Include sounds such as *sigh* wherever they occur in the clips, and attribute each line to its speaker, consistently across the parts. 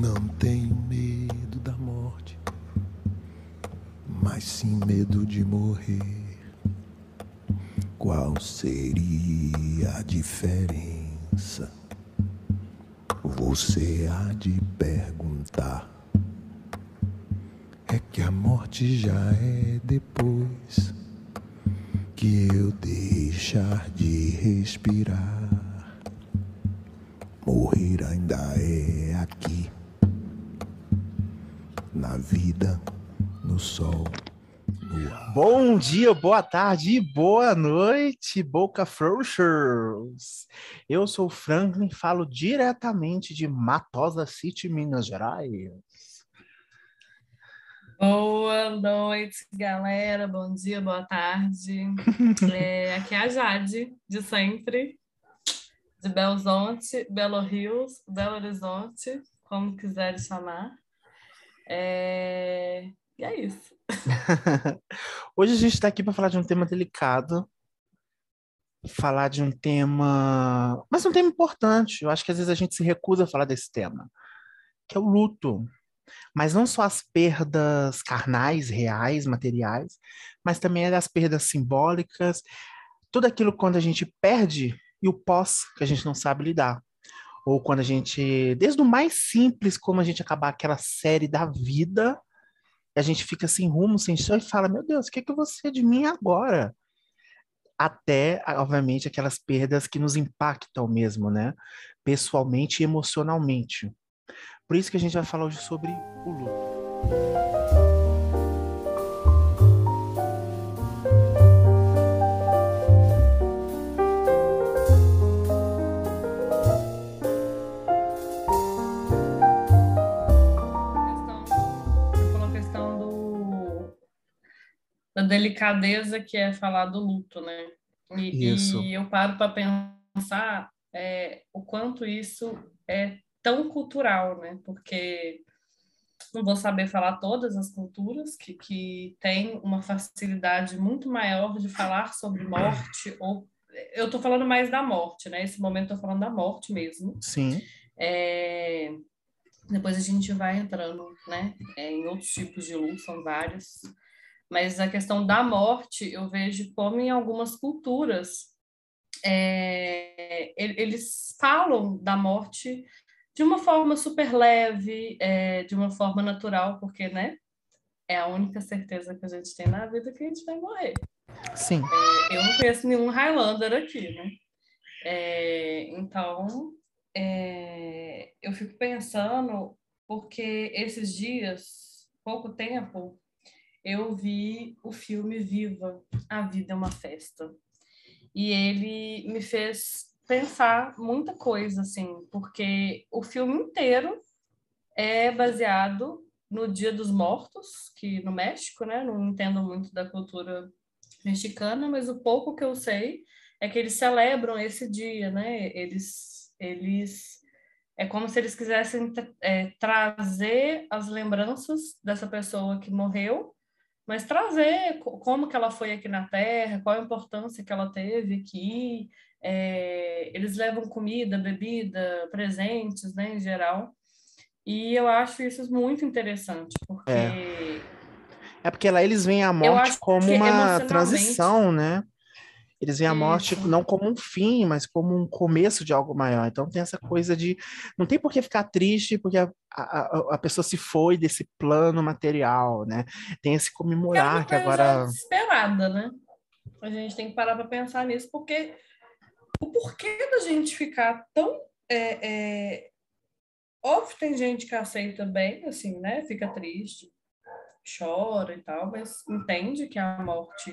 Speaker 1: Não tenho medo da morte, mas sim medo de morrer. Qual seria a diferença? Você há de perguntar. É que a morte já é depois que eu deixar de respirar. Sol. no ar.
Speaker 2: Bom dia, boa tarde boa noite, Boca Frouxers! Eu sou o Franklin, falo diretamente de Matosa City, Minas Gerais.
Speaker 3: Boa noite, galera. Bom dia, boa tarde. *laughs* É, aqui é a Jade, de sempre, de Belo Horizonte, Belo Rios, Belo Horizonte, como quiserem chamar. É, E é isso. *laughs*
Speaker 2: Hoje a gente está aqui para falar de um tema delicado, falar de um tema, mas um tema importante. Eu acho que às vezes a gente se recusa a falar desse tema, que é o luto. Mas não só as perdas carnais, reais, materiais, mas também as perdas simbólicas, tudo aquilo quando a gente perde e o pós que a gente não sabe lidar. Ou quando a gente, desde o mais simples, como a gente acabar aquela série da vida, a gente fica sem rumo, sem chão e fala: Meu Deus, o que, que eu vou ser de mim agora? Até, obviamente, aquelas perdas que nos impactam mesmo, né? Pessoalmente e emocionalmente. Por isso que a gente vai falar hoje sobre o luto.
Speaker 3: Delicadeza que é falar do luto, né? E,
Speaker 2: Isso.
Speaker 3: e eu paro para pensar é, o quanto isso é tão cultural, né? Porque não vou saber falar todas as culturas que, que têm uma facilidade muito maior de falar sobre morte, *clears throat* ou eu estou falando mais da morte, né? Esse momento estou falando da morte mesmo.
Speaker 2: Sim,
Speaker 3: É, Depois a gente vai entrando, né, é, em outros tipos de luto, são vários. Mas a questão da morte, eu vejo como em algumas culturas é, eles falam da morte de uma forma super leve, é, de uma forma natural, porque, né, é a única certeza que a gente tem na vida que a gente vai morrer.
Speaker 2: sim.
Speaker 3: Eu não conheço nenhum Highlander aqui, né? É, então, é, eu fico pensando, porque esses dias, pouco tempo, eu vi o filme Viva, A Vida é uma Festa. E ele me fez pensar muita coisa, assim, porque o filme inteiro é baseado no Dia dos Mortos, que no México, né? Não entendo muito da cultura mexicana, mas o pouco que eu sei é que eles celebram esse dia, né? Eles, eles é como se eles quisessem é, trazer as lembranças dessa pessoa que morreu, mas trazer co- como que ela foi aqui na Terra, qual a importância que ela teve aqui. É, eles levam comida, bebida, presentes, né, em geral. E eu acho isso muito interessante, porque
Speaker 2: É porque lá eles veem a morte como uma transição, né? Eles veem a morte
Speaker 3: Isso.
Speaker 2: não como um fim, mas como um começo de algo maior. Então tem essa coisa de. Não tem por que ficar triste porque a, a, a pessoa se foi desse plano material, né? Tem esse
Speaker 3: era
Speaker 2: comemorar
Speaker 3: uma
Speaker 2: que agora.
Speaker 3: já esperada, né? A gente tem que parar para pensar nisso, porque o porquê da gente ficar tão. É, é... Óbvio tem gente que aceita bem, assim, né? Fica triste, chora e tal, mas entende que a morte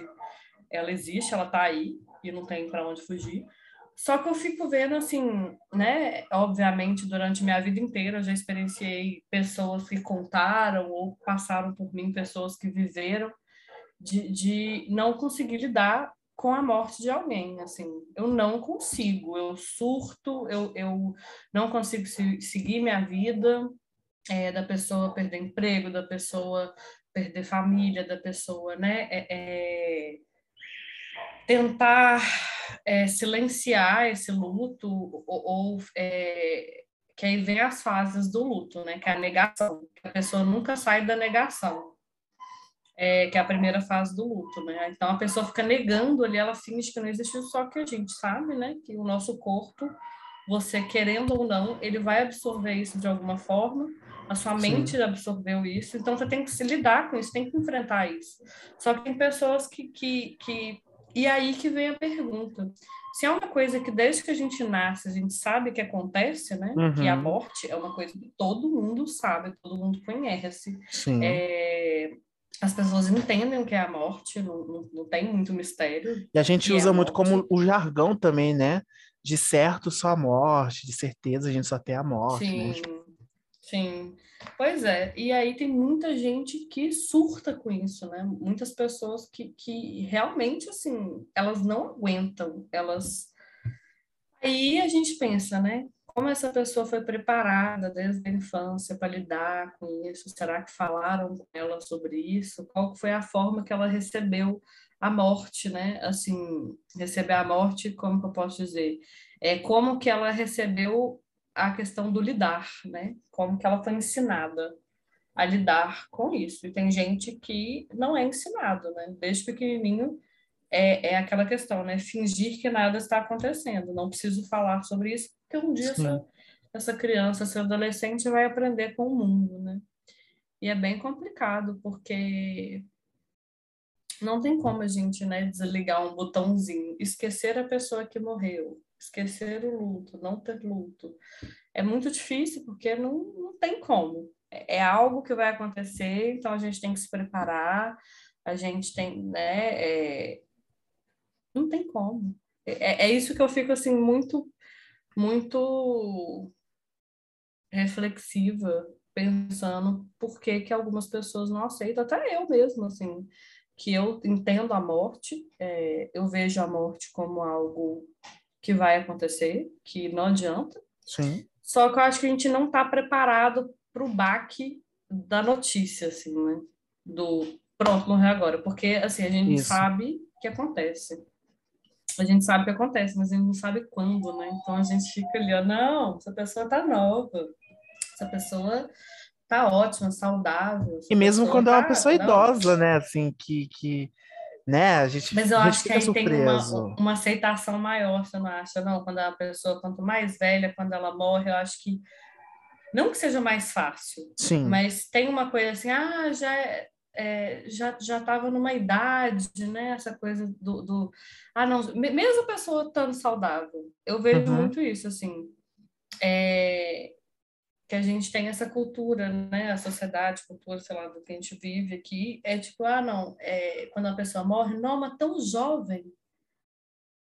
Speaker 3: ela existe, ela tá aí e não tem para onde fugir. Só que eu fico vendo assim, né? Obviamente, durante minha vida inteira eu já experienciei pessoas que contaram ou passaram por mim, pessoas que viveram de, de não conseguir lidar com a morte de alguém, assim, eu não consigo, eu surto, eu, eu não consigo se- seguir minha vida, é, da pessoa perder emprego, da pessoa perder família, da pessoa, né, é, é, tentar é, silenciar esse luto ou, ou, é, que aí vem as fases do luto, né? Que é a negação, que a pessoa nunca sai da negação, é, que é a primeira fase do luto, né? Então a pessoa fica negando ali, ela finge que não existiu, só que a gente sabe, né? Que o nosso corpo, você querendo ou não, ele vai absorver isso de alguma forma. A sua mente Sim. absorveu isso, então você tem que se lidar com isso, tem que enfrentar isso. Só que tem pessoas que, que, que e aí que vem a pergunta. Se é uma coisa que desde que a gente nasce, a gente sabe que acontece, né? Uhum. Que a morte é uma coisa que todo mundo sabe, todo mundo conhece. É, as pessoas entendem o que é a morte, não, não, não tem muito mistério.
Speaker 2: E a gente usa é a muito como o jargão também, né? De certo só a morte, de certeza a gente só tem a morte.
Speaker 3: Sim,
Speaker 2: né?
Speaker 3: Sim. Pois é, e aí tem muita gente que surta com isso, né? Muitas pessoas que, que realmente, assim, elas não aguentam, elas... Aí a gente pensa, né? Como essa pessoa foi preparada desde a infância para lidar com isso? Será que falaram com ela sobre isso? Qual foi a forma que ela recebeu a morte, né? Assim, receber a morte, como que eu posso dizer? É como que ela recebeu a questão do lidar, né? Como que ela foi ensinada a lidar com isso. E tem gente que não é ensinado, né? Desde pequenininho é, é aquela questão, né? Fingir que nada está acontecendo. Não preciso falar sobre isso, porque um dia essa, essa criança, esse adolescente vai aprender com o mundo, né? E é bem complicado, porque não tem como a gente né, desligar um botãozinho, esquecer a pessoa que morreu, esquecer o luto, não ter luto. É muito difícil porque não, não tem como. É, é algo que vai acontecer, então a gente tem que se preparar, a gente tem, né? É... Não tem como. É, é isso que eu fico assim muito, muito reflexiva, pensando por que, que algumas pessoas não aceitam, até eu mesmo, assim, que eu entendo a morte, é, eu vejo a morte como algo que vai acontecer, que não adianta.
Speaker 2: Sim.
Speaker 3: Só que eu acho que a gente não está preparado para o baque da notícia, assim, né? Do pronto, morreu agora. Porque, assim, a gente Isso. sabe que acontece. A gente sabe que acontece, mas a gente não sabe quando, né? Então a gente fica ali, ó, não, essa pessoa tá nova. Essa pessoa tá ótima, saudável.
Speaker 2: E mesmo quando tá, é uma tá pessoa idosa, né? Assim, que, que né? A gente,
Speaker 3: Mas eu
Speaker 2: gente
Speaker 3: acho que aí surpreso. tem uma, uma aceitação maior, você não acha? Não, quando a pessoa, quanto mais velha, quando ela morre, eu acho que não que seja mais fácil,
Speaker 2: Sim.
Speaker 3: mas tem uma coisa assim, ah, já é, é já já estava numa idade, né? Essa coisa do, do, ah não, mesmo a pessoa estando saudável, eu vejo uhum. muito isso assim. É, que a gente tem essa cultura, né, a sociedade, cultura, sei lá, do que a gente vive aqui, é tipo, ah, não, é, quando a pessoa morre, não, mas tão jovem.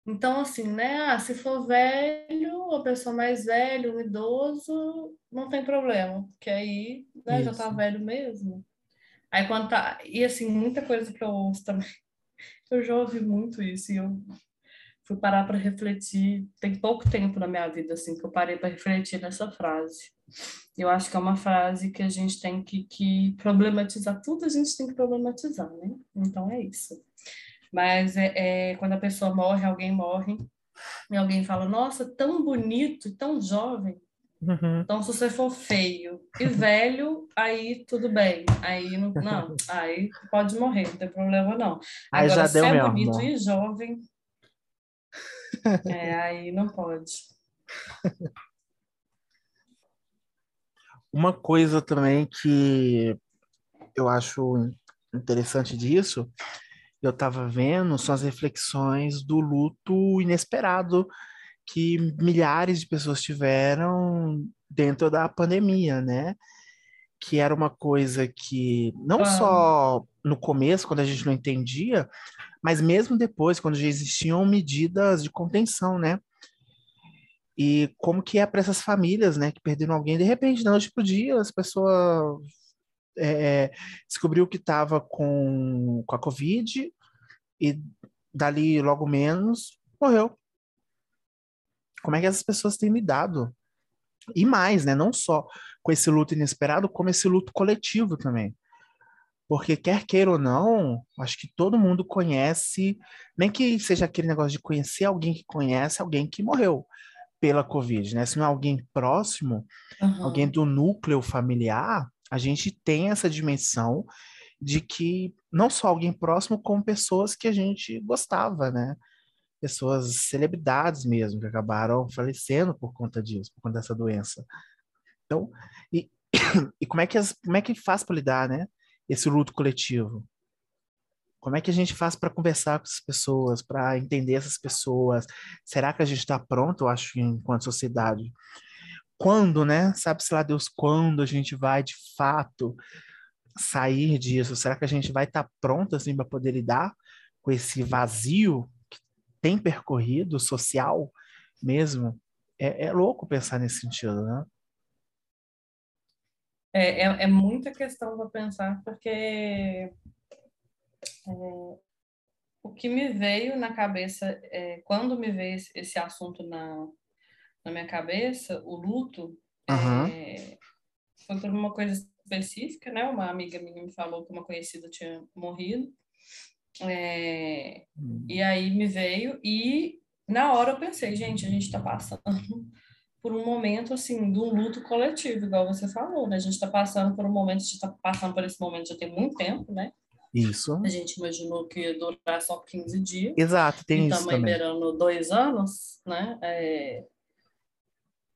Speaker 3: Então, assim, né, ah, se for velho, a pessoa mais velha, um idoso, não tem problema, porque aí né, já tá velho mesmo. Aí quando tá, e assim, muita coisa que eu ouço também, *laughs* eu já ouvi muito isso, e eu fui parar para refletir, tem pouco tempo na minha vida, assim, que eu parei para refletir nessa frase eu acho que é uma frase que a gente tem que, que problematizar, tudo a gente tem que problematizar, né? Então é isso. Mas é, é, quando a pessoa morre, alguém morre, e alguém fala, nossa, tão bonito, tão jovem. Uhum. Então, se você for feio e velho, aí tudo bem. Aí não, não, *laughs* aí pode morrer, não tem problema não.
Speaker 2: Aí Agora, já se deu é mesmo,
Speaker 3: bonito e jovem, é, aí não pode.
Speaker 2: Uma coisa também que eu acho interessante disso, eu estava vendo, são as reflexões do luto inesperado que milhares de pessoas tiveram dentro da pandemia, né? Que era uma coisa que não ah. só no começo, quando a gente não entendia, mas mesmo depois, quando já existiam medidas de contenção, né? E como que é para essas famílias, né, que perderam alguém, de repente, da noite pro dia, as pessoas é, descobriu que estava com, com a Covid e dali logo menos morreu. Como é que essas pessoas têm lidado? E mais, né, não só com esse luto inesperado, como esse luto coletivo também. Porque quer queira ou não, acho que todo mundo conhece, nem que seja aquele negócio de conhecer alguém que conhece alguém que morreu pela Covid, né? Se não é alguém próximo,
Speaker 3: Aham.
Speaker 2: alguém do núcleo familiar, a gente tem essa dimensão de que não só alguém próximo, como pessoas que a gente gostava, né? Pessoas, celebridades mesmo, que acabaram falecendo por conta disso, por conta dessa doença. Então, e, *coughs* e como é que as, como é que faz para lidar, né? Esse luto coletivo? Como é que a gente faz para conversar com essas pessoas, para entender essas pessoas? Será que a gente está pronto, eu acho, enquanto sociedade? Quando, né? Sabe-se lá Deus quando a gente vai de fato sair disso? Será que a gente vai estar pronto assim para poder lidar com esse vazio que tem percorrido social mesmo? É, é louco pensar nesse sentido, né?
Speaker 3: É, é, é muita questão para pensar, porque é, o que me veio na cabeça, é, quando me veio esse, esse assunto na, na minha cabeça, o luto, é, foi por uma coisa específica, né? Uma amiga minha me falou que uma conhecida tinha morrido. É, e aí me veio e na hora eu pensei, gente, a gente está passando por um momento assim de um luto coletivo, igual você falou, né? A gente está passando por um momento, a gente está passando por esse momento já tem muito tempo, né?
Speaker 2: Isso.
Speaker 3: A gente imaginou que ia durar só 15 dias.
Speaker 2: Exato, tem
Speaker 3: e
Speaker 2: isso
Speaker 3: estamos
Speaker 2: também.
Speaker 3: beirando dois anos, né? É,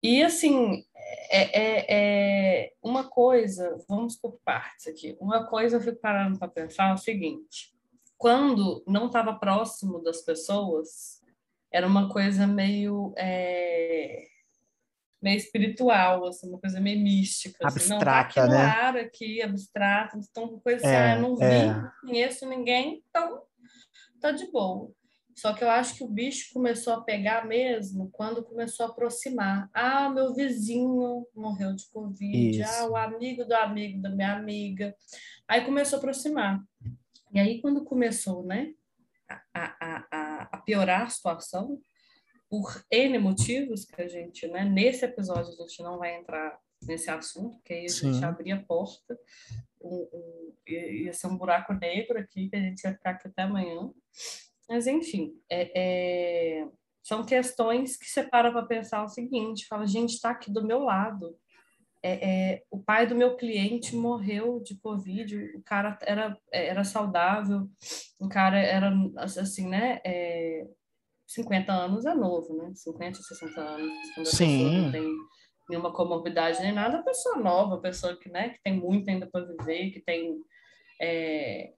Speaker 3: E assim, é, é, é uma coisa, vamos por partes aqui. Uma coisa eu fico parando para pensar é o seguinte: quando não estava próximo das pessoas, era uma coisa meio é, meio espiritual, assim, uma coisa meio mística. Assim. Não, tá aqui
Speaker 2: Abstrata,
Speaker 3: no
Speaker 2: né?
Speaker 3: ar, aqui, abstrato, então coisa assim,
Speaker 2: É,
Speaker 3: ah, não vi,
Speaker 2: é.
Speaker 3: não conheço ninguém, então tá de boa. Só que eu acho que o bicho começou a pegar mesmo quando começou a aproximar. Ah, meu vizinho morreu de Covid.
Speaker 2: Isso.
Speaker 3: Ah, o amigo do amigo da minha amiga. Aí começou a aproximar. E aí, quando começou, né, a, a, a, a piorar a situação, por N motivos que a gente, né, nesse episódio a gente não vai entrar nesse assunto, porque aí a gente
Speaker 2: Sim.
Speaker 3: abria a porta, um, um, ia ia ser um buraco negro aqui, que a gente ia ficar aqui até amanhã. Mas, enfim, é, é, são questões que você para para pensar o seguinte, fala, gente, está aqui do meu lado. É, é, o pai do meu cliente morreu de Covid, o cara era, era saudável, o cara era, assim, né, é, 50 anos é novo, né, 50, 60 anos, quando a pessoa
Speaker 2: Sim.
Speaker 3: não tem nenhuma comorbidade nem nada, pessoa nova, pessoa que, né, que tem muito ainda para viver, que tem é,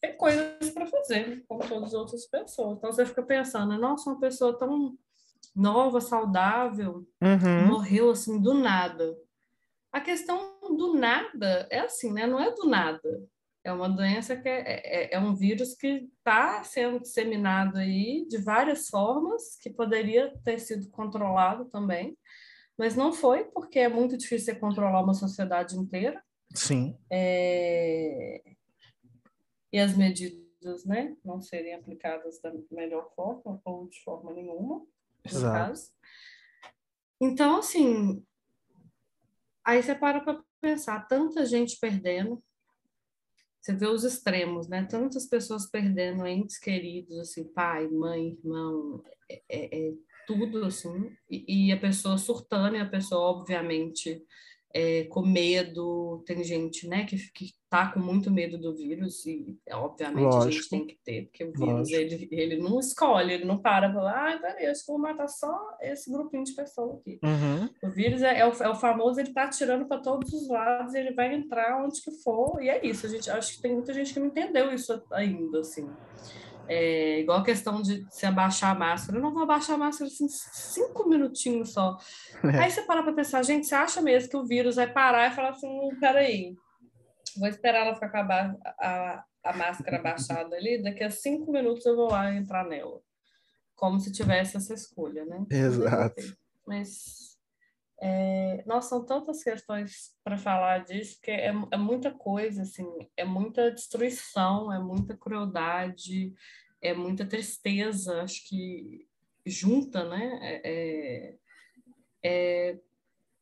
Speaker 3: tem coisas para fazer, como todas as outras pessoas. Então você fica pensando, nossa, uma pessoa tão nova, saudável,
Speaker 2: Uhum.
Speaker 3: morreu assim do nada. A questão do nada é assim, né? Não é do nada. É uma doença que é, é, é um vírus que está sendo disseminado aí de várias formas, que poderia ter sido controlado também, mas não foi, porque é muito difícil você controlar uma sociedade inteira.
Speaker 2: Sim.
Speaker 3: É, e as medidas né, não serem aplicadas da melhor forma ou de forma nenhuma,
Speaker 2: Exato.
Speaker 3: caso. Então, assim, aí você para para pensar, tanta gente perdendo, você vê os extremos, né? Tantas pessoas perdendo entes queridos, assim, pai, mãe, irmão, é, é- é tudo, assim, e, e a pessoa surtando, e a pessoa, obviamente, é, com medo, tem gente, né, que, que tá com muito medo do vírus, e obviamente a gente
Speaker 2: Lógico.
Speaker 3: tem que ter, porque o vírus,
Speaker 2: Lógico.
Speaker 3: ele, ele não escolhe, ele não para e fala, ah, peraí, acho que vou matar só esse grupinho de pessoas aqui.
Speaker 2: Uhum.
Speaker 3: O vírus é, é o, é o famoso, ele tá atirando para todos os lados, ele vai entrar onde que for, e é isso. A gente acho que tem muita gente que não entendeu isso ainda, assim. É, igual a questão de se abaixar a máscara. Eu não vou abaixar a máscara assim, cinco minutinhos só. Aí você para para pensar, gente, você acha mesmo que o vírus vai parar e falar assim, "Hum, peraí, vou esperar ela ficar com a, a, a máscara abaixada ali, daqui a cinco minutos eu vou lá entrar nela. Como se tivesse essa escolha, né?
Speaker 2: Exato.
Speaker 3: Mas, é, nossa, são tantas questões para falar disso, que é, é muita coisa, assim, é muita destruição, é muita crueldade, é muita tristeza, acho que junta, né? É, é- é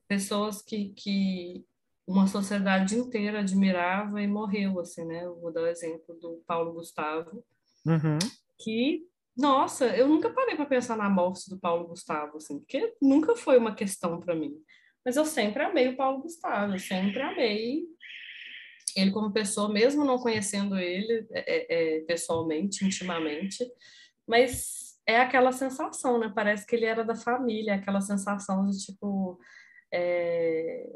Speaker 3: pessoas que, que uma sociedade inteira admirava e morreu, assim, né? Eu vou dar o exemplo do Paulo Gustavo,
Speaker 2: Uhum.
Speaker 3: que Nossa, eu nunca parei para pensar na morte do Paulo Gustavo, assim, porque nunca foi uma questão para mim. Mas eu sempre amei o Paulo Gustavo, eu sempre amei ele como pessoa, mesmo não conhecendo ele é, é, pessoalmente, intimamente, mas é aquela sensação, né? Parece que ele era da família, aquela sensação de tipo é,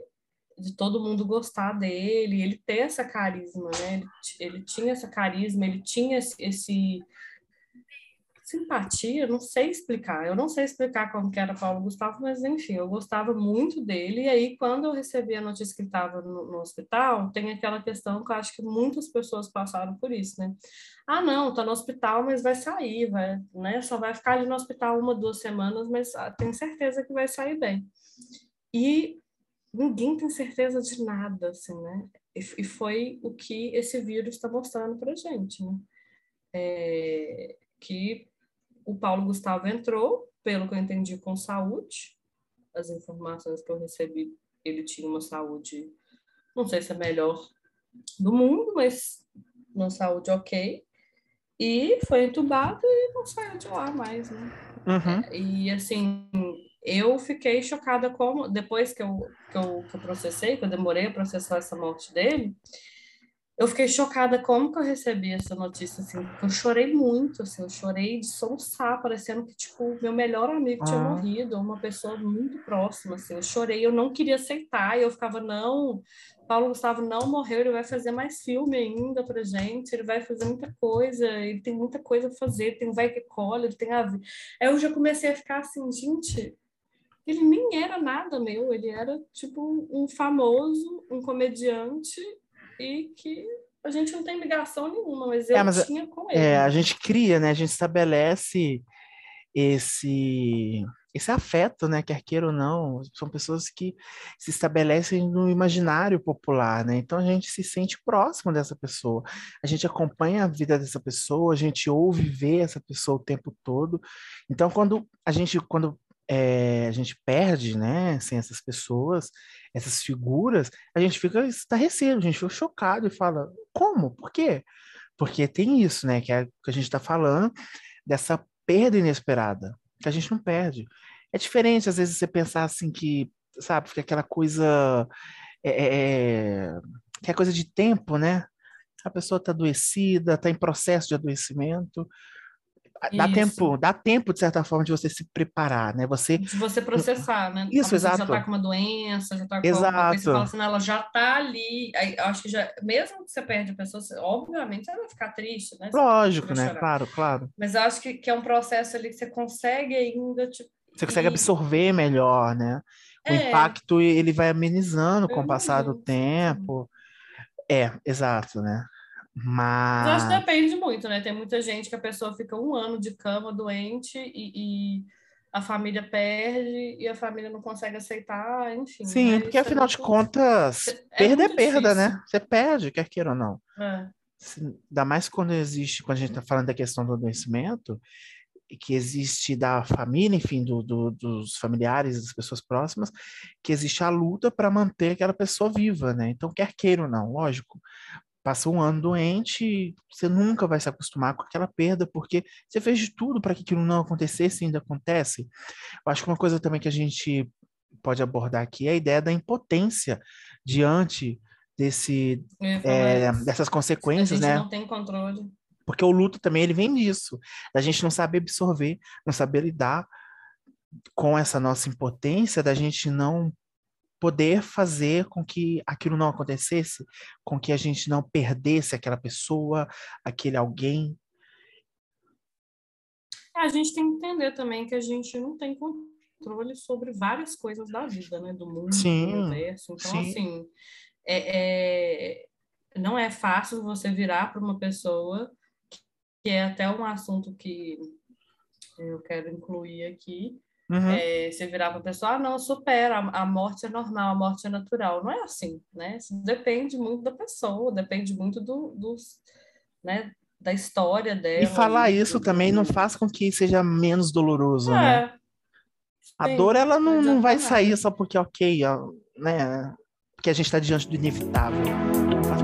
Speaker 3: de todo mundo gostar dele, ele ter essa carisma, né? Ele, ele tinha essa carisma, ele tinha esse, esse simpatia, não sei explicar. Eu não sei explicar como que era Paulo Gustavo, mas enfim, eu gostava muito dele. E aí, quando eu recebi a notícia que ele estava no, no, hospital, tem aquela questão que eu acho que muitas pessoas passaram por isso, né? Ah, não, tá no hospital, mas vai sair, vai, né? Só vai ficar ali no hospital uma, duas semanas, mas ah, tenho certeza que vai sair bem. E ninguém tem certeza de nada, assim, né? E, foi o que esse vírus está mostrando para gente, né? É, que o Paulo Gustavo entrou, pelo que eu entendi, com saúde. As informações que eu recebi, ele tinha uma saúde, não sei se é melhor do mundo, mas uma saúde ok. E foi entubado e não saiu de lá mais, né?
Speaker 2: Uhum.
Speaker 3: E assim, eu fiquei chocada como, depois que eu, que eu, que eu processei, que eu demorei a processar essa morte dele, eu fiquei chocada como que eu recebi essa notícia, assim, eu chorei muito, assim, eu chorei de soluçar, parecendo que, tipo, meu melhor amigo tinha
Speaker 2: Ah.
Speaker 3: morrido, uma pessoa muito próxima, assim, eu chorei, eu não queria aceitar, e eu ficava, não, Paulo Gustavo não morreu, ele vai fazer mais filme ainda pra gente, ele vai fazer muita coisa, ele tem muita coisa a fazer, tem Vai Que Cola, ele tem a... Aí eu já comecei a ficar assim, gente, ele nem era nada meu, ele era, tipo, um famoso, um comediante, e que a gente não tem ligação nenhuma, mas eu
Speaker 2: É, mas,
Speaker 3: tinha com ele.
Speaker 2: É, a gente cria, né? A gente estabelece esse esse afeto, né? Quer queira ou não, são pessoas que se estabelecem no imaginário popular, né? Então a gente se sente próximo dessa pessoa, a gente acompanha a vida dessa pessoa, a gente ouve ver essa pessoa o tempo todo. Então quando a gente quando é, a gente perde, né? Sem essas pessoas, essas figuras, a gente fica estarrecido, a gente fica chocado e fala, como? Por quê? Porque tem isso, né? Que é que a gente está falando dessa perda inesperada, que a gente não perde. É diferente, às vezes, você pensar assim que, sabe, fica aquela coisa. É, é, que é coisa de tempo, né? A pessoa está adoecida, está em processo de adoecimento. Dá
Speaker 3: Isso.
Speaker 2: tempo, dá tempo, de certa forma, de você se preparar, né? Você
Speaker 3: De você processar, né?
Speaker 2: Isso,
Speaker 3: a
Speaker 2: exato.
Speaker 3: já tá com uma doença, já tá com alguma coisa, você
Speaker 2: Exato.
Speaker 3: fala assim, ela já tá ali. Aí, acho que já, mesmo que você perde a pessoa, você- obviamente você vai ficar triste, né? Você
Speaker 2: Lógico, né?
Speaker 3: chorar.
Speaker 2: Claro, claro.
Speaker 3: Mas eu acho que, que é um processo ali que você consegue ainda, tipo,
Speaker 2: Você consegue
Speaker 3: e-
Speaker 2: absorver melhor, né? O
Speaker 3: É.
Speaker 2: impacto ele vai amenizando com o passar do tempo. É, exato, né?
Speaker 3: Mas eu acho que
Speaker 2: Mas
Speaker 3: depende muito, né? Tem muita gente que a pessoa fica um ano de cama doente e, e a família perde e a família não consegue aceitar, enfim.
Speaker 2: sim,
Speaker 3: né?
Speaker 2: porque
Speaker 3: Isso é
Speaker 2: afinal de
Speaker 3: muito-
Speaker 2: contas,
Speaker 3: é
Speaker 2: perda é perda,
Speaker 3: difícil.
Speaker 2: né? Você perde, quer queira ou não.
Speaker 3: É.
Speaker 2: Ainda mais quando existe, quando a gente está falando da questão do adoecimento, e que existe da família, enfim, do, do- dos familiares, das pessoas próximas, que existe a luta para manter aquela pessoa viva, né? Então, quer queira ou não, lógico. Passa um ano doente, você nunca vai se acostumar com aquela perda, porque você fez de tudo para que aquilo não acontecesse e ainda acontece. Eu acho que uma coisa também que a gente pode abordar aqui é a ideia da impotência diante desse, é, dessas
Speaker 3: A
Speaker 2: consequências,
Speaker 3: gente
Speaker 2: né?
Speaker 3: não tem controle.
Speaker 2: Porque o luto também ele vem disso, da gente não saber absorver, não saber lidar com essa nossa impotência, da gente não poder fazer com que aquilo não acontecesse, com que a gente não perdesse aquela pessoa, aquele alguém.
Speaker 3: É, a gente tem que entender também que a gente não tem controle sobre várias coisas da vida, né? Do mundo,
Speaker 2: Sim,
Speaker 3: do universo. Então,
Speaker 2: sim.
Speaker 3: assim, é, é- não é fácil você virar para uma pessoa, que é até um assunto que eu quero incluir aqui,
Speaker 2: Uhum.
Speaker 3: é, você virar para a pessoa, ah, não, supera, a, a morte é normal, a morte é natural. Não é assim, né? Isso depende muito da pessoa, depende muito do, dos, né, da história dela.
Speaker 2: E falar
Speaker 3: ali,
Speaker 2: isso
Speaker 3: do-
Speaker 2: também não faz com que seja menos doloroso, né?
Speaker 3: É.
Speaker 2: A
Speaker 3: Sim,
Speaker 2: dor, ela não, não vai sair só porque, ok, ó, né? Porque a gente está diante do inevitável. Faz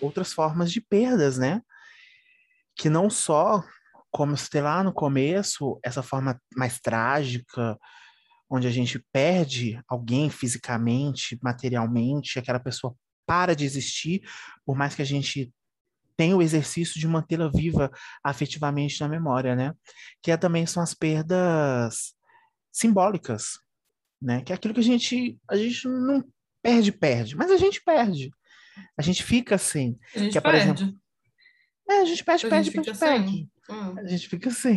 Speaker 2: outras formas de perdas, né? Que não só, como citei lá no começo, essa forma mais trágica, onde a gente perde alguém fisicamente, materialmente, aquela pessoa para de existir, por mais que a gente tenha o exercício de mantê-la viva afetivamente na memória, né? Que é, também são as perdas simbólicas, né? Que é aquilo que a gente a gente não perde, perde, mas a gente perde. A gente fica assim.
Speaker 3: A gente
Speaker 2: que é,
Speaker 3: perde.
Speaker 2: exemplo, é, a gente perde,
Speaker 3: A
Speaker 2: perde,
Speaker 3: gente
Speaker 2: perde, perde.
Speaker 3: sem. Hum.
Speaker 2: A gente fica assim.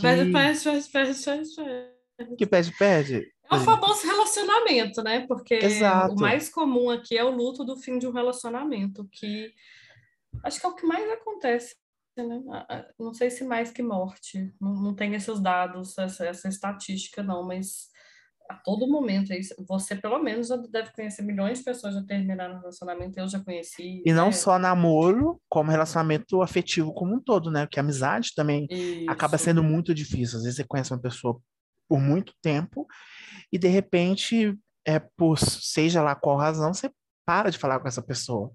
Speaker 3: Perde, perde,
Speaker 2: Que,
Speaker 3: perde, perde, perde, perde.
Speaker 2: que perde, perde.
Speaker 3: É o famoso relacionamento, né? Porque
Speaker 2: Exato.
Speaker 3: o mais comum aqui é o luto do fim de um relacionamento, que acho que é o que mais acontece, né? Não sei se mais que morte, não, não tem esses dados, essa, essa estatística, não, mas a todo momento, você pelo menos deve conhecer milhões de pessoas já terminaram um relacionamento, eu já conheci.
Speaker 2: E não
Speaker 3: né?
Speaker 2: só namoro, como relacionamento afetivo como um todo, né? Porque amizade também acaba
Speaker 3: Isso.
Speaker 2: sendo muito difícil. Às vezes você conhece uma pessoa por muito tempo e de repente, é por seja lá qual razão, você para de falar com essa pessoa.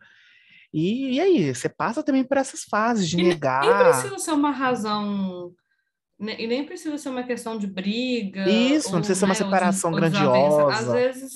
Speaker 2: E, e aí, você passa também por essas fases de
Speaker 3: E
Speaker 2: negar.
Speaker 3: Nem precisa ser uma razão, e nem precisa ser uma questão de briga.
Speaker 2: Isso, não
Speaker 3: ou,
Speaker 2: precisa ser uma
Speaker 3: né, de-
Speaker 2: separação
Speaker 3: desavença. Às
Speaker 2: grandiosa.
Speaker 3: vezes,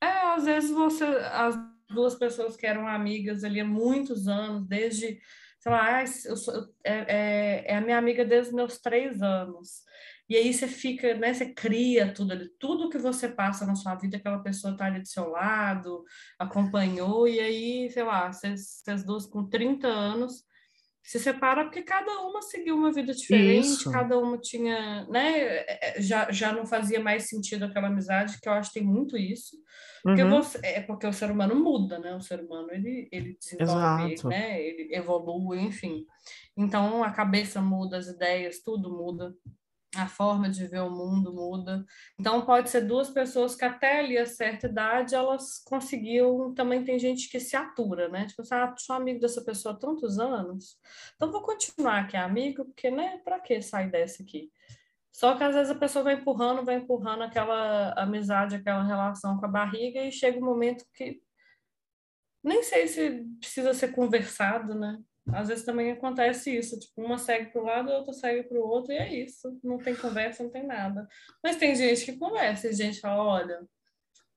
Speaker 3: é, às vezes você, as duas pessoas que eram amigas ali há muitos anos, desde, sei lá, ah, eu sou, é, é, é a minha amiga desde os meus três anos. E aí você fica, né, você cria tudo ali, tudo que você passa na sua vida, aquela pessoa tá ali do seu lado, acompanhou, e aí, sei lá, vocês duas com 30 anos se separa porque cada uma seguiu uma vida diferente,
Speaker 2: Isso.
Speaker 3: cada uma tinha, né, é, é, já, já não fazia mais sentido aquela amizade, que eu acho que tem muito isso, porque
Speaker 2: Uhum,
Speaker 3: você, é porque o ser humano muda, né, o ser humano, ele, ele desenvolve,
Speaker 2: Exato.
Speaker 3: né, ele evolui, enfim, então a cabeça muda, as ideias, tudo muda, a forma de ver o mundo muda. Então, pode ser duas pessoas que até ali a certa idade elas conseguiam. Também tem gente que se atura, né? Tipo, assim, ah, sou amigo dessa pessoa há tantos anos, então vou continuar aqui amigo, porque, né, para que sair dessa aqui? Só que às vezes a pessoa vai empurrando, vai empurrando aquela amizade, aquela relação com a barriga, e chega um momento que nem sei se precisa ser conversado, né? Às vezes também acontece isso, tipo, uma segue para o lado, a outra segue para o outro, e é isso. Não tem conversa, não tem nada. Mas tem gente que conversa, e gente fala, olha,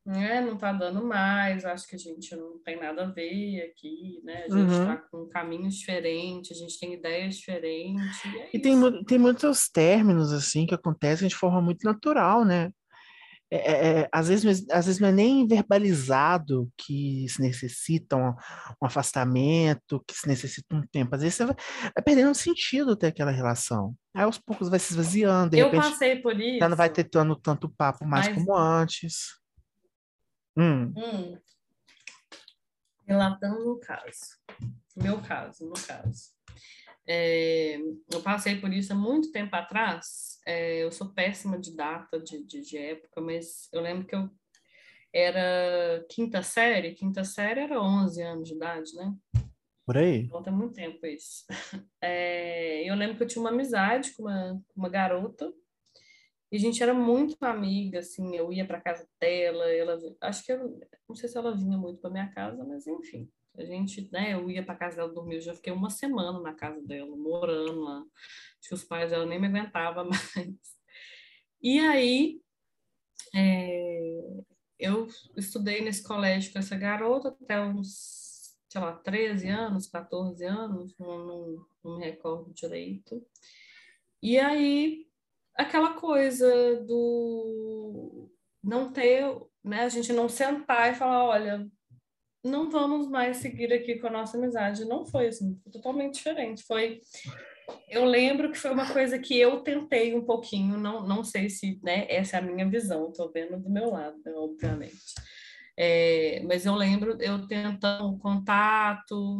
Speaker 3: né, não tá dando mais, acho que a gente não tem nada a ver aqui, né? A gente
Speaker 2: Uhum.
Speaker 3: tá com caminhos diferentes, a gente tem ideias diferentes, e é
Speaker 2: E tem, tem muitos términos assim que acontecem de forma muito natural, né? É, é, é, às vezes, às vezes não é nem verbalizado que se necessita um, um afastamento, que se necessita um tempo. Às vezes você vai, vai perdendo sentido ter aquela relação. Aí aos poucos vai se esvaziando,
Speaker 3: Eu
Speaker 2: repente
Speaker 3: passei por isso.
Speaker 2: já não vai ter tanto, tanto papo mais
Speaker 3: Mas-
Speaker 2: como antes. Hum,
Speaker 3: Hum. Relatando o caso. Meu caso, no caso. É, eu passei por isso há muito tempo atrás. É, eu sou péssima de data, de, de, de época, mas eu lembro que eu era quinta série. Quinta série era 11 anos de idade, né?
Speaker 2: por aí.
Speaker 3: Então tem muito tempo isso. É, eu lembro que eu tinha uma amizade com uma, uma garota e a gente era muito amiga, assim, eu ia para casa dela, ela, acho que eu, não sei se ela vinha muito para minha casa, mas enfim, a gente, né, eu ia para casa dela dormir, eu já fiquei uma semana na casa dela, morando lá. Acho que os pais dela nem me aguentavam *laughs* mais. E aí, é, eu estudei nesse colégio com essa garota até uns sei lá, 13 anos, 14 anos, não, não, não me recordo direito. E aí, aquela coisa do não ter, né, a gente não sentar e falar, olha, não vamos mais seguir aqui com a nossa amizade. Não foi assim, foi totalmente diferente. Foi, eu lembro que foi uma coisa que eu tentei um pouquinho, não, não sei se, né, essa é a minha visão, estou vendo do meu lado, né, obviamente. É, mas eu lembro eu tentando contato,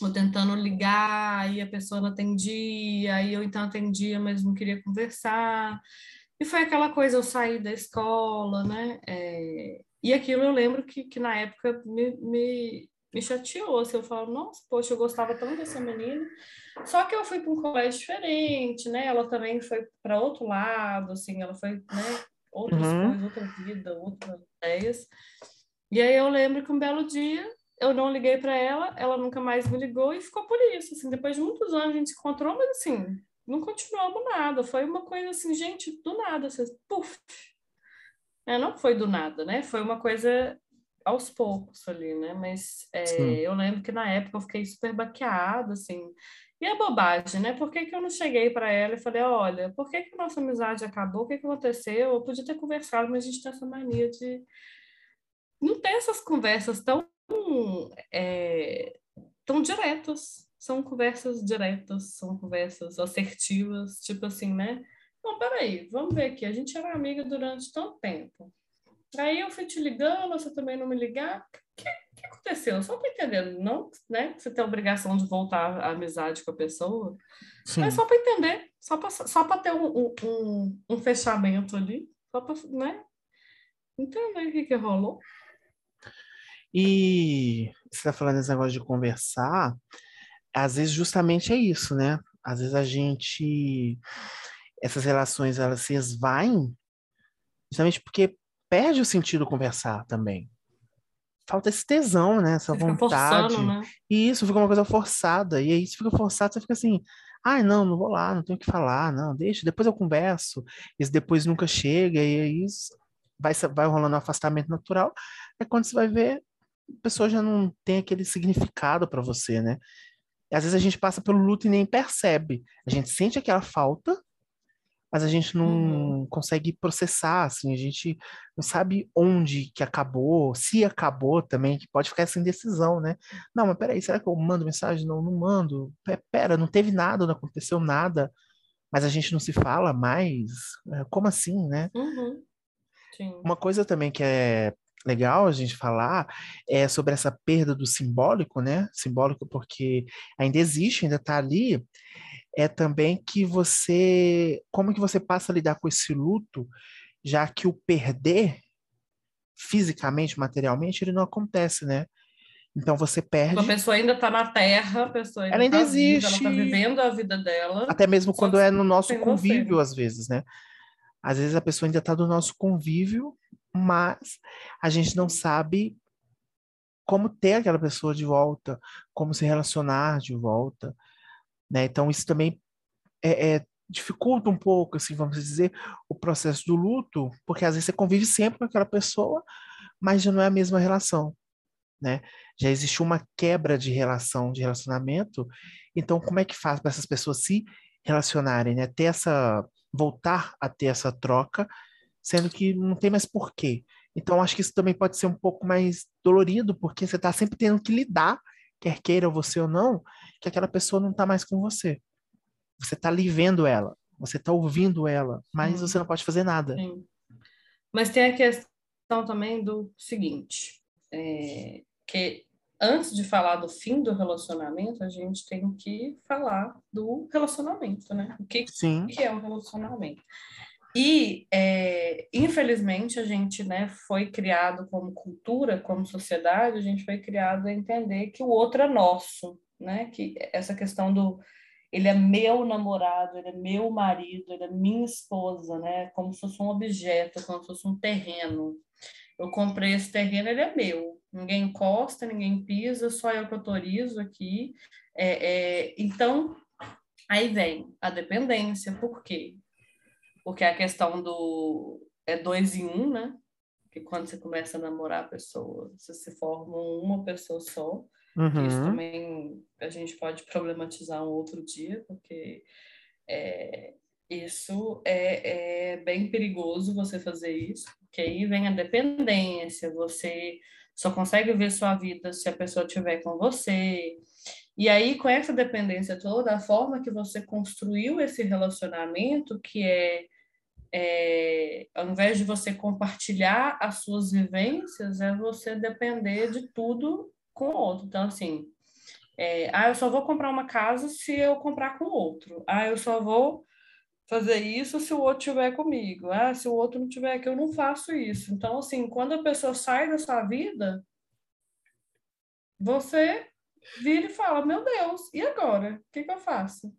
Speaker 3: ou tentando ligar, aí a pessoa não atendia, aí eu então atendia, mas não queria conversar. E foi aquela coisa, eu saí da escola, né? É, e aquilo eu lembro que, que na época me, me, me chateou. Assim, eu falo, nossa, poxa, eu gostava tanto dessa menina. Só que eu fui para um colégio diferente, né? Ela também foi para outro lado, assim, ela foi, né? Outras
Speaker 2: Uhum.
Speaker 3: coisas, outra vida, outras ideias. E aí eu lembro que um belo dia eu não liguei para ela, ela nunca mais me ligou e ficou por isso. Assim, depois de muitos anos a gente se encontrou, mas assim, não continuamos nada. Foi uma coisa assim, gente, do nada, assim, puf. É, não foi do nada, né? Foi uma coisa aos poucos ali, né? Mas é, eu lembro que na época eu fiquei super baqueada, assim. E a bobagem, né? Por que, que eu não cheguei para ela e falei, olha, por que, que a nossa amizade acabou? O que, que aconteceu? Eu podia ter conversado, mas a gente tem essa mania de não ter essas conversas tão, é, tão diretas. São conversas diretas, são conversas assertivas, tipo assim, né? Não, peraí, vamos ver aqui. A gente era amiga durante tanto tempo. Aí eu fui te ligando, você também não me ligar. O que, que aconteceu? Só para entender, não né, você tem a obrigação de voltar à amizade com a pessoa, Sim. mas só para entender, só para só ter um, um, um, fechamento ali, só para né, entender o que, que rolou.
Speaker 2: E você está falando desse negócio de conversar, às vezes justamente é isso, né? Às vezes a gente, essas relações, elas se esvaem justamente porque perde o sentido conversar também. Falta esse tesão, né? Essa vontade. Forçando, né? E isso fica uma coisa forçada. E aí, se fica forçado, você fica assim, ai, ah, não, não vou lá, não tenho o que falar, não, deixa, depois eu converso. Esse depois nunca chega, e aí vai, vai rolando um afastamento natural. É quando você vai ver, a pessoa já não tem aquele significado para você, né? E às vezes a gente passa pelo luto e nem percebe. A gente sente aquela falta, mas a gente não uhum. consegue processar, assim, a gente não sabe onde que acabou, se acabou também, que pode ficar essa indecisão, né? Não, mas peraí, será que eu mando mensagem? Não, não mando. Pera, não teve nada, não aconteceu nada, mas a gente não se fala mais? É, como assim, né?
Speaker 3: Uhum.
Speaker 2: Uma coisa também que é legal a gente falar é sobre essa perda do simbólico, né? Simbólico porque ainda existe, ainda está ali, é também que você, como que você passa a lidar com esse luto, já que o perder fisicamente, materialmente, ele não acontece, né? Então você perde.
Speaker 3: A pessoa ainda está na Terra, a pessoa ainda,
Speaker 2: ela ainda tá existe. ela
Speaker 3: está vivendo a vida dela.
Speaker 2: Até mesmo quando é no nosso convívio, você. às vezes, né? Às vezes a pessoa ainda está do nosso convívio, mas a gente não sabe como ter aquela pessoa de volta, como se relacionar de volta. Né? Então, isso também é, é, dificulta um pouco, assim, vamos dizer, o processo do luto, porque às vezes você convive sempre com aquela pessoa, mas já não é a mesma relação. Né? Já existe uma quebra de relação, de relacionamento. Então, como é que faz para essas pessoas se relacionarem, né? Ter essa voltar a ter essa troca, sendo que não tem mais porquê. Então, acho que isso também pode ser um pouco mais dolorido, porque você está sempre tendo que lidar quer queira você ou não, que aquela pessoa não está mais com você. Você está ali vendo ela, você está ouvindo ela, mas você não pode fazer nada.
Speaker 3: Sim. Mas tem a questão também do seguinte, é, que antes de falar do fim do relacionamento, a gente tem que falar do relacionamento, né? O que, que é um relacionamento? E, é, infelizmente, a gente né, foi criado como cultura, como sociedade, a gente foi criado a entender que o outro é nosso, né? Que essa questão do ele é meu namorado, ele é meu marido, ele é minha esposa, né? Como se fosse um objeto, como se fosse um terreno. Eu comprei esse terreno, ele é meu. Ninguém encosta, ninguém pisa, só eu que autorizo aqui. É, é, então, aí vem a dependência. Por quê? porque a questão do é dois em um, né? Que quando você começa a namorar a pessoa, você se forma uma pessoa só. Uhum. Isso também a gente pode problematizar um outro dia, porque é, isso é, é bem perigoso você fazer isso, porque aí vem a dependência, você só consegue ver sua vida se a pessoa estiver com você. E aí, com essa dependência toda, a forma que você construiu esse relacionamento, que é é, ao invés de você compartilhar as suas vivências, é você depender de tudo com o outro. Então, assim, é, ah, eu só vou comprar uma casa se eu comprar com o outro. Ah, eu só vou fazer isso se o outro estiver comigo. Ah, se o outro não estiver aqui, eu não faço isso. Então, assim, quando a pessoa sai da sua vida, você vira e fala: Meu Deus, e agora? O que, que eu faço?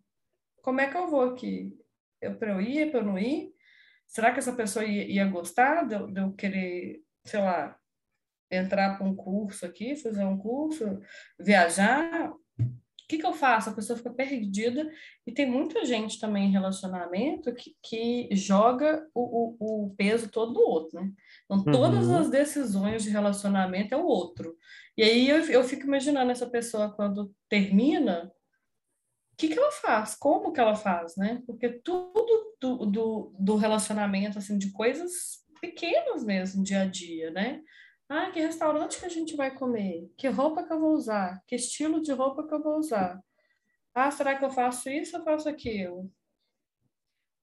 Speaker 3: Como é que eu vou aqui? Eu para eu ir, para eu não ir? será que essa pessoa ia, ia gostar de, de, eu querer, sei lá, entrar para um curso aqui, fazer um curso, viajar, que, que eu faço? A pessoa fica perdida e tem muita gente também em relacionamento que, que joga o, o, o peso todo do outro, né? Então, todas uhum. as decisões de relacionamento é o outro. E aí eu, eu fico imaginando essa pessoa quando termina, o que, que ela faz? Como que ela faz, né? Porque tudo do, do, do relacionamento, assim, de coisas pequenas mesmo, dia a dia, né? Ah, que restaurante que a gente vai comer? Que roupa que eu vou usar? Que estilo de roupa que eu vou usar? Ah, será que eu faço isso ou faço aquilo?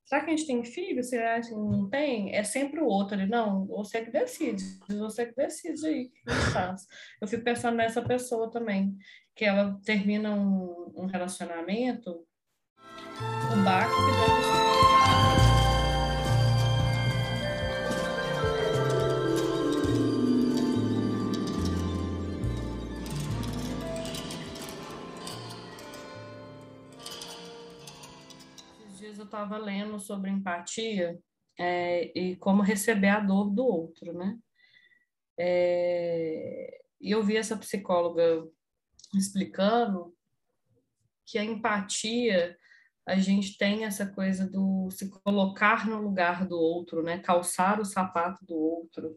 Speaker 3: Será que a gente tem filho? Se a gente não tem, é sempre o outro ali. Não, você que decide. Você que decide aí o que faz. Eu fico pensando nessa pessoa também, que ela termina um, um relacionamento, um baque que deve ser estava lendo sobre empatia é, e como receber a dor do outro, né? É, e eu vi essa psicóloga explicando que a empatia a gente tem essa coisa do se colocar no lugar do outro, né? Calçar o sapato do outro,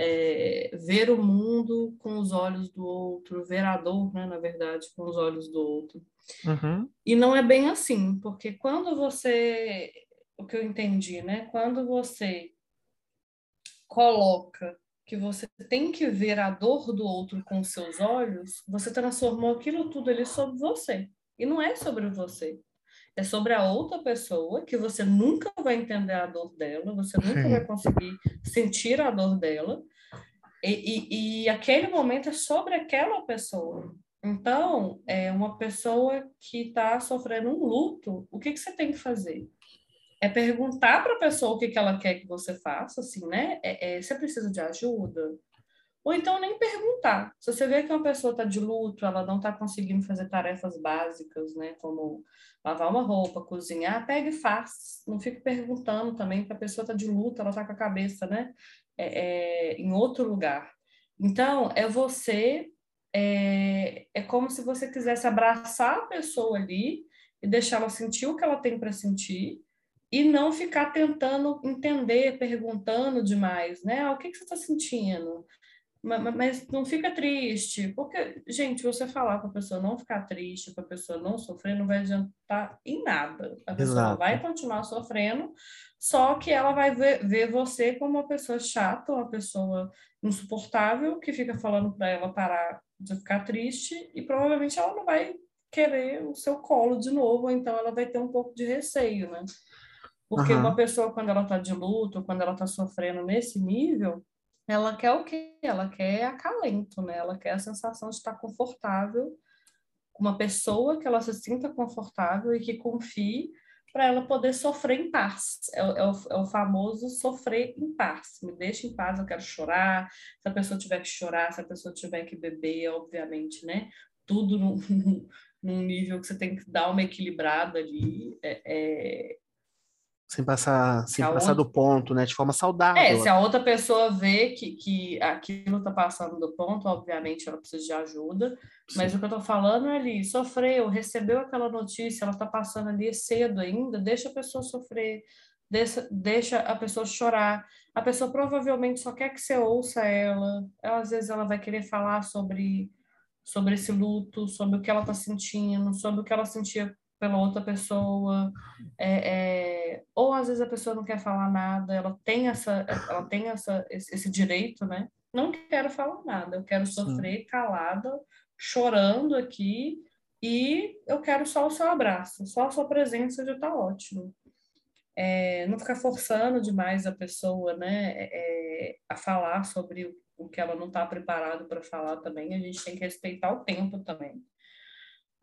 Speaker 3: é, ver o mundo com os olhos do outro, ver a dor, né, na verdade, com os olhos do outro.
Speaker 2: Uhum.
Speaker 3: E não é bem assim, porque quando você, o que eu entendi, né, quando você coloca que você tem que ver a dor do outro com seus olhos, você transformou aquilo tudo ali sobre você. E não é sobre você é sobre a outra pessoa, que você nunca vai entender a dor dela, você nunca Sim. vai conseguir sentir a dor dela, e, e, e, aquele momento é sobre aquela pessoa. Então, é uma pessoa que está sofrendo um luto, o que, que você tem que fazer? É perguntar para a pessoa o que, que ela quer que você faça, assim, né? É, é, você precisa de ajuda? Ou então nem perguntar. Se você vê que uma pessoa está de luto, ela não está conseguindo fazer tarefas básicas, né? Como lavar uma roupa, cozinhar, pega e faz. Não fique perguntando também, para a pessoa estar tá de luto, ela está com a cabeça, né? É, é, em outro lugar. Então, é você. É, é como se você quisesse abraçar a pessoa ali e deixar ela sentir o que ela tem para sentir e não ficar tentando entender, perguntando demais, né? Ah, o que, que você está sentindo? Mas não fica triste, porque, gente, você falar para a pessoa não ficar triste, para a pessoa não sofrer, não vai adiantar em nada. A pessoa Exato. vai continuar sofrendo, só que ela vai ver, ver você como uma pessoa chata, uma pessoa insuportável, que fica falando para ela parar de ficar triste, e provavelmente ela não vai querer o seu colo de novo, então ela vai ter um pouco de receio, né? Porque uhum. uma pessoa, quando ela está de luto, quando ela está sofrendo nesse nível, ela quer o quê? Ela quer acalento, né? Ela quer a sensação de estar confortável com uma pessoa que ela se sinta confortável e que confie para ela poder sofrer em paz. É, é, o, é, o, famoso sofrer em paz. Me deixa em paz, eu quero chorar. Se a pessoa tiver que chorar, se a pessoa tiver que beber, obviamente, né? Tudo num, *laughs* num nível que você tem que dar uma equilibrada ali. É, é,
Speaker 2: sem passar, sem passar outra... do ponto, né? De forma saudável.
Speaker 3: É, se a outra pessoa vê que, que aquilo está passando do ponto, obviamente ela precisa de ajuda. Sim. Mas o que eu estou falando é ali, sofreu, recebeu aquela notícia, ela está passando ali cedo ainda, deixa a pessoa sofrer, deixa, deixa a pessoa chorar. A pessoa provavelmente só quer que você ouça ela. às vezes ela vai querer falar sobre, sobre esse luto, sobre o que ela está sentindo, sobre o que ela sentia pela outra pessoa, é, é, ou às vezes a pessoa não quer falar nada, ela tem essa, ela tem essa, esse direito, né? Não quero falar nada, eu quero sofrer Sim. calada, chorando aqui, e eu quero só o seu abraço, só a sua presença já está ótimo. É, não ficar forçando demais a pessoa, né, é, é, a falar sobre o, o que ela não está preparada para falar também. A gente tem que respeitar o tempo também.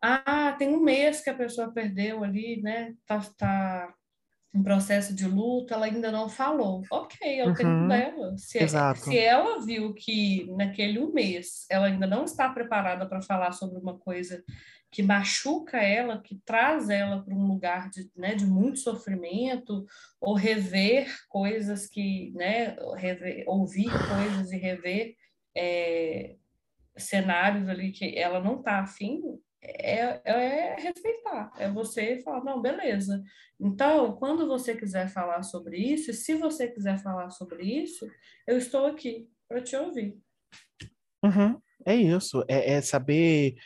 Speaker 3: Ah, tem um mês que a pessoa perdeu ali, né? Tá, tá em processo de luto, ela ainda não falou. Ok, é o uhum, tempo dela. Se, se ela viu que naquele um mês ela ainda não está preparada para falar sobre uma coisa que machuca ela, que traz ela para um lugar de, né, de muito sofrimento, ou rever coisas que, né, rever, ouvir coisas e rever é, cenários ali que ela não está afim, é, é respeitar, é você falar, não, beleza. Então, quando você quiser falar sobre isso, se você quiser falar sobre isso, eu estou aqui para te ouvir.
Speaker 2: Uhum, é isso, é, é, saber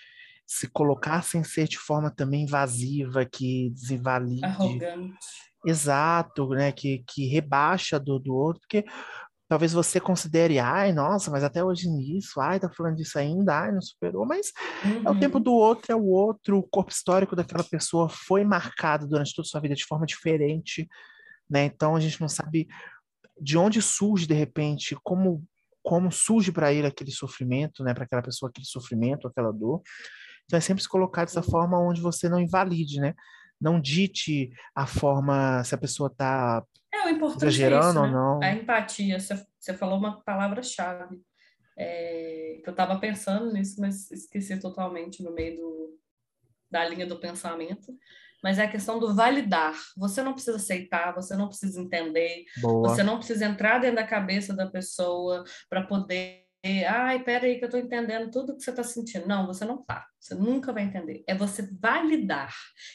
Speaker 2: se colocar sem ser de forma também invasiva, que desinvalide.
Speaker 3: Arrogante.
Speaker 2: Exato, né? Que, que rebaixa do, do outro, porque talvez você considere, ai, nossa, mas até hoje nisso, ai, tá falando disso ainda, ai, não superou, mas uhum. é o tempo uhum. do outro, é o outro, o corpo histórico daquela pessoa foi marcado durante toda a sua vida de forma diferente, né? Então a gente não sabe de onde surge de repente, como como surge para ele aquele sofrimento, né, para aquela pessoa aquele sofrimento, aquela dor. Então é sempre se colocar dessa forma onde você não invalide, né? Não dite a forma se a pessoa está
Speaker 3: é, importante Exagerando isso, né? ou não. A empatia, você, você falou uma palavra-chave. É, eu estava pensando nisso, mas esqueci totalmente no meio do, da linha do pensamento. Mas é a questão do validar. Você não precisa aceitar, você não precisa entender, Boa. você não precisa entrar dentro da cabeça da pessoa para poder ai, peraí que eu estou entendendo tudo que você está sentindo. Não, você não está. Você nunca vai entender. É você validar.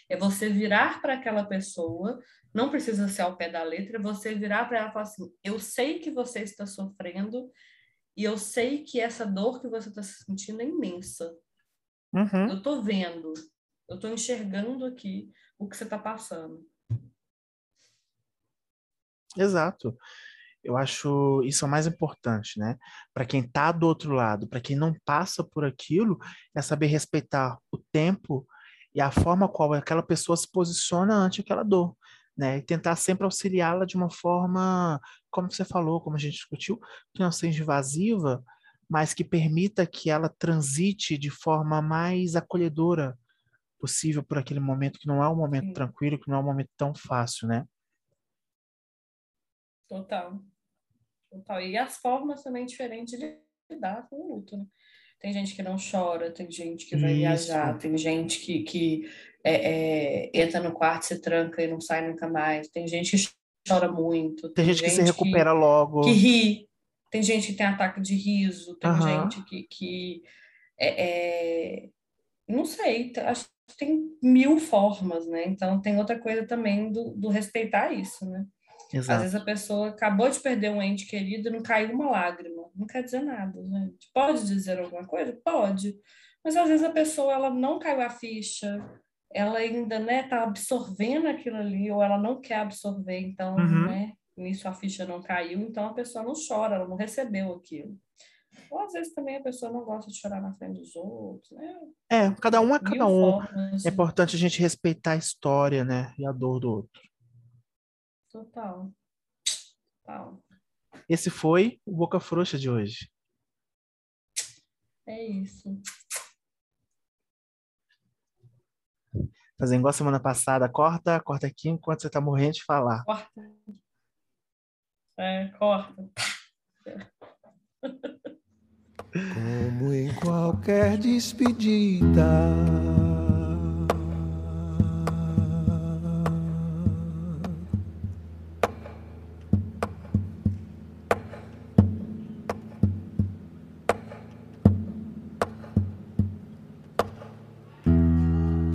Speaker 3: É você virar para aquela pessoa não precisa ser ao pé da letra, você virar para ela e falar assim: eu sei que você está sofrendo e eu sei que essa dor que você está sentindo é imensa.
Speaker 2: Uhum.
Speaker 3: Eu estou vendo, eu estou enxergando aqui o que você está passando.
Speaker 2: Exato. Eu acho isso é o mais importante, né? Para quem está do outro lado, para quem não passa por aquilo, é saber respeitar o tempo e a forma qual aquela pessoa se posiciona ante aquela dor né? E tentar sempre auxiliá-la de uma forma, como você falou, como a gente discutiu, que não seja invasiva, mas que permita que ela transite de forma mais acolhedora possível por aquele momento que não é um momento tranquilo, que não é um momento tão fácil, né?
Speaker 3: Total. Total. E as formas também diferentes de lidar com o luto, né? Tem gente que não chora, tem gente que vai Isso. viajar, tem gente que, que é, é, entra no quarto, se tranca e não sai nunca mais. Tem gente que chora muito.
Speaker 2: Tem, tem gente, gente, que se recupera que, logo.
Speaker 3: Que ri. Tem gente que tem ataque de riso. Tem uhum. gente que, que é, é, não sei, acho que tem mil formas, né? Então tem outra coisa também do, do respeitar isso, né? Exato. Às vezes a pessoa acabou de perder um ente querido e não caiu uma lágrima. Não quer dizer nada, gente. Pode dizer alguma coisa? Pode. Mas às vezes a pessoa ela não caiu a ficha, ela ainda né tá absorvendo aquilo ali ou ela não quer absorver então uhum. né nisso a ficha não caiu então a pessoa não chora ela não recebeu aquilo ou às vezes também a pessoa não gosta de chorar na frente dos outros né
Speaker 2: é cada um é cada um formas. é importante a gente respeitar a história né e a dor do outro
Speaker 3: total total
Speaker 2: esse foi o boca frouxa de hoje
Speaker 3: é isso
Speaker 2: Fazer igual semana passada, corta, corta aqui enquanto você tá morrendo de falar.
Speaker 3: Corta. É, corta.
Speaker 1: Como em qualquer despedida.